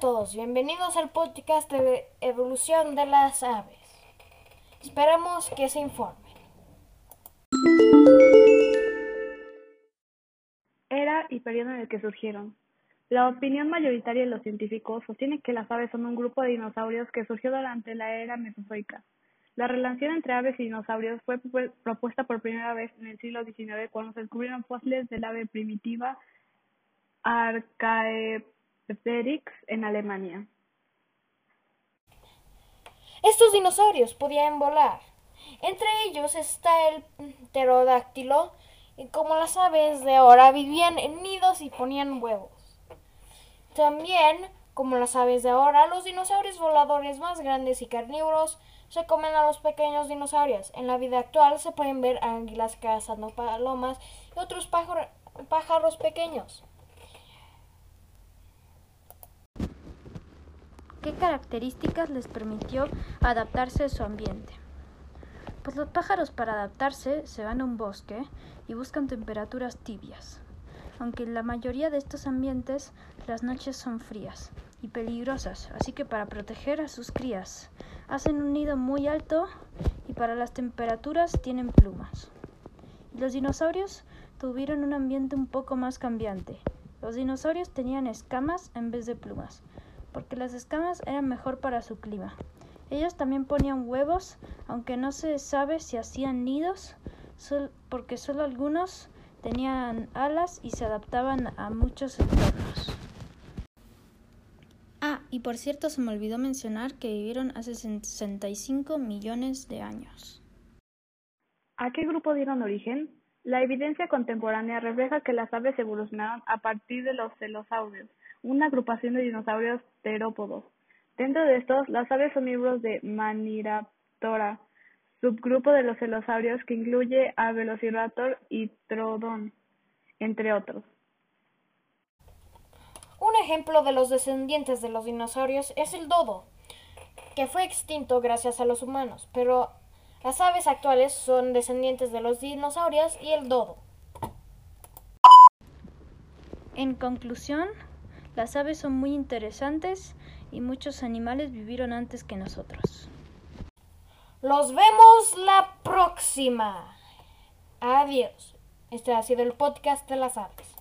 todos, bienvenidos al podcast de evolución de las aves. Esperamos que se informen. Era y periodo en el que surgieron. La opinión mayoritaria de los científicos sostiene que las aves son un grupo de dinosaurios que surgió durante la era mesozoica. La relación entre aves y dinosaurios fue propuesta por primera vez en el siglo XIX cuando se descubrieron fósiles del ave primitiva Archaeopteryx en Alemania. Estos dinosaurios podían volar. Entre ellos está el pterodáctilo, y como las aves de ahora vivían en nidos y ponían huevos. También, como las aves de ahora, los dinosaurios voladores más grandes y carnívoros se comen a los pequeños dinosaurios. En la vida actual se pueden ver águilas cazando palomas y otros pájaros pequeños. ¿Qué características les permitió adaptarse a su ambiente? Pues los pájaros para adaptarse se van a un bosque y buscan temperaturas tibias. Aunque en la mayoría de estos ambientes las noches son frías y peligrosas, así que para proteger a sus crías hacen un nido muy alto y para las temperaturas tienen plumas. Y los dinosaurios tuvieron un ambiente un poco más cambiante. Los dinosaurios tenían escamas en vez de plumas, porque las escamas eran mejor para su clima. Ellos también ponían huevos, aunque no se sabe si hacían nidos, porque solo algunos tenían alas y se adaptaban a muchos entornos. Ah, y por cierto se me olvidó mencionar que vivieron hace 65 millones de años. ¿A qué grupo dieron origen? La evidencia contemporánea refleja que las aves evolucionaron a partir de los celosaurios, una agrupación de dinosaurios terópodos. Dentro de estos, las aves son miembros de Maniraptora, subgrupo de los celosaurios que incluye a Velociraptor y Trodon, entre otros. Un ejemplo de los descendientes de los dinosaurios es el dodo, que fue extinto gracias a los humanos, pero las aves actuales son descendientes de los dinosaurios y el dodo. En conclusión, las aves son muy interesantes y muchos animales vivieron antes que nosotros. Los vemos la próxima. Adiós. Este ha sido el podcast de las aves.